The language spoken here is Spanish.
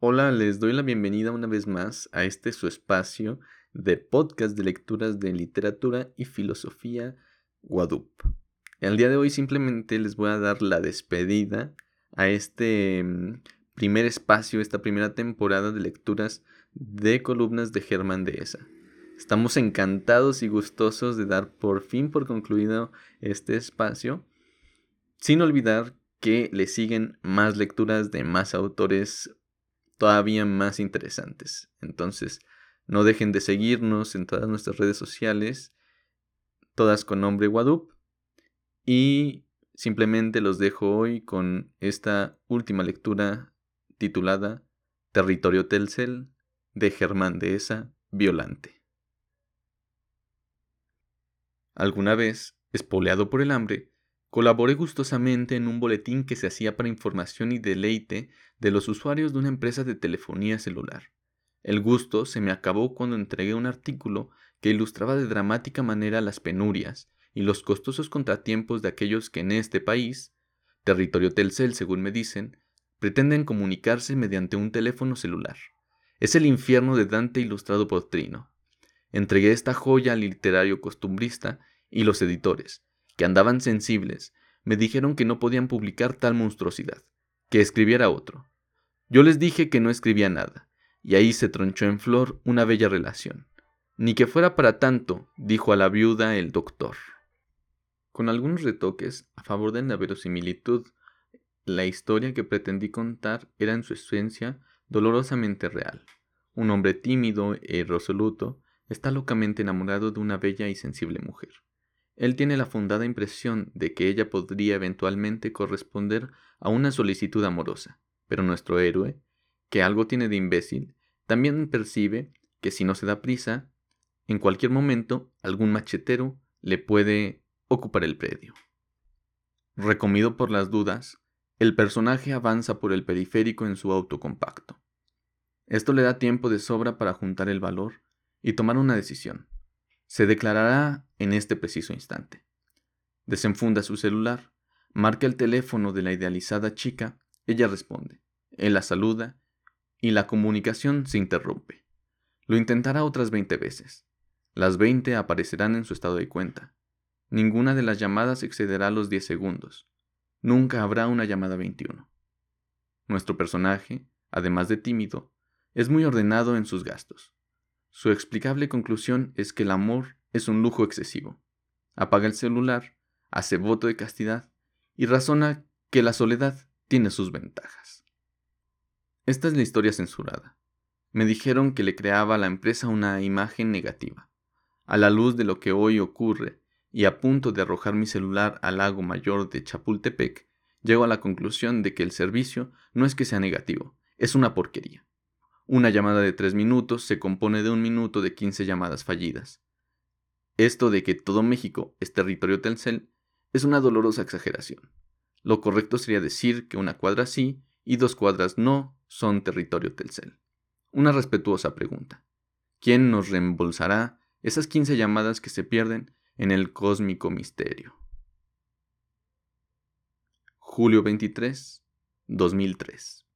Hola, les doy la bienvenida una vez más a este su espacio de podcast de lecturas de literatura y filosofía Guadup. El día de hoy simplemente les voy a dar la despedida a este mm, primer espacio, esta primera temporada de lecturas de columnas de Germán Dehesa. Estamos encantados y gustosos de dar por fin por concluido este espacio, sin olvidar que le siguen más lecturas de más autores todavía más interesantes. Entonces, no dejen de seguirnos en todas nuestras redes sociales, todas con nombre Wadup. Y simplemente los dejo hoy con esta última lectura titulada Territorio Telcel de Germán Dehesa Violante. Alguna vez, espoleado por el hambre, Colaboré gustosamente en un boletín que se hacía para información y deleite de los usuarios de una empresa de telefonía celular. El gusto se me acabó cuando entregué un artículo que ilustraba de dramática manera las penurias y los costosos contratiempos de aquellos que en este país, territorio Telcel según me dicen, pretenden comunicarse mediante un teléfono celular. Es el infierno de Dante ilustrado por Trino. Entregué esta joya al literario costumbrista y los editores, que andaban sensibles, me dijeron que no podían publicar tal monstruosidad, que escribiera otro. Yo les dije que no escribía nada, y ahí se tronchó en flor una bella relación. Ni que fuera para tanto, dijo a la viuda el doctor. Con algunos retoques a favor de la verosimilitud, la historia que pretendí contar era en su esencia dolorosamente real. Un hombre tímido e irresoluto está locamente enamorado de una bella y sensible mujer. Él tiene la fundada impresión de que ella podría eventualmente corresponder a una solicitud amorosa, pero nuestro héroe, que algo tiene de imbécil, también percibe que si no se da prisa, en cualquier momento algún machetero le puede ocupar el predio. Recomido por las dudas, el personaje avanza por el periférico en su auto compacto. Esto le da tiempo de sobra para juntar el valor y tomar una decisión se declarará en este preciso instante. Desenfunda su celular, marca el teléfono de la idealizada chica, ella responde, él la saluda y la comunicación se interrumpe. Lo intentará otras 20 veces. Las 20 aparecerán en su estado de cuenta. Ninguna de las llamadas excederá los 10 segundos. Nunca habrá una llamada 21. Nuestro personaje, además de tímido, es muy ordenado en sus gastos. Su explicable conclusión es que el amor es un lujo excesivo. Apaga el celular, hace voto de castidad y razona que la soledad tiene sus ventajas. Esta es la historia censurada. Me dijeron que le creaba a la empresa una imagen negativa. A la luz de lo que hoy ocurre y a punto de arrojar mi celular al lago mayor de Chapultepec, llego a la conclusión de que el servicio no es que sea negativo, es una porquería. Una llamada de 3 minutos se compone de un minuto de 15 llamadas fallidas. Esto de que todo México es territorio Telcel es una dolorosa exageración. Lo correcto sería decir que una cuadra sí y dos cuadras no son territorio Telcel. Una respetuosa pregunta. ¿Quién nos reembolsará esas 15 llamadas que se pierden en el cósmico misterio? Julio 23, 2003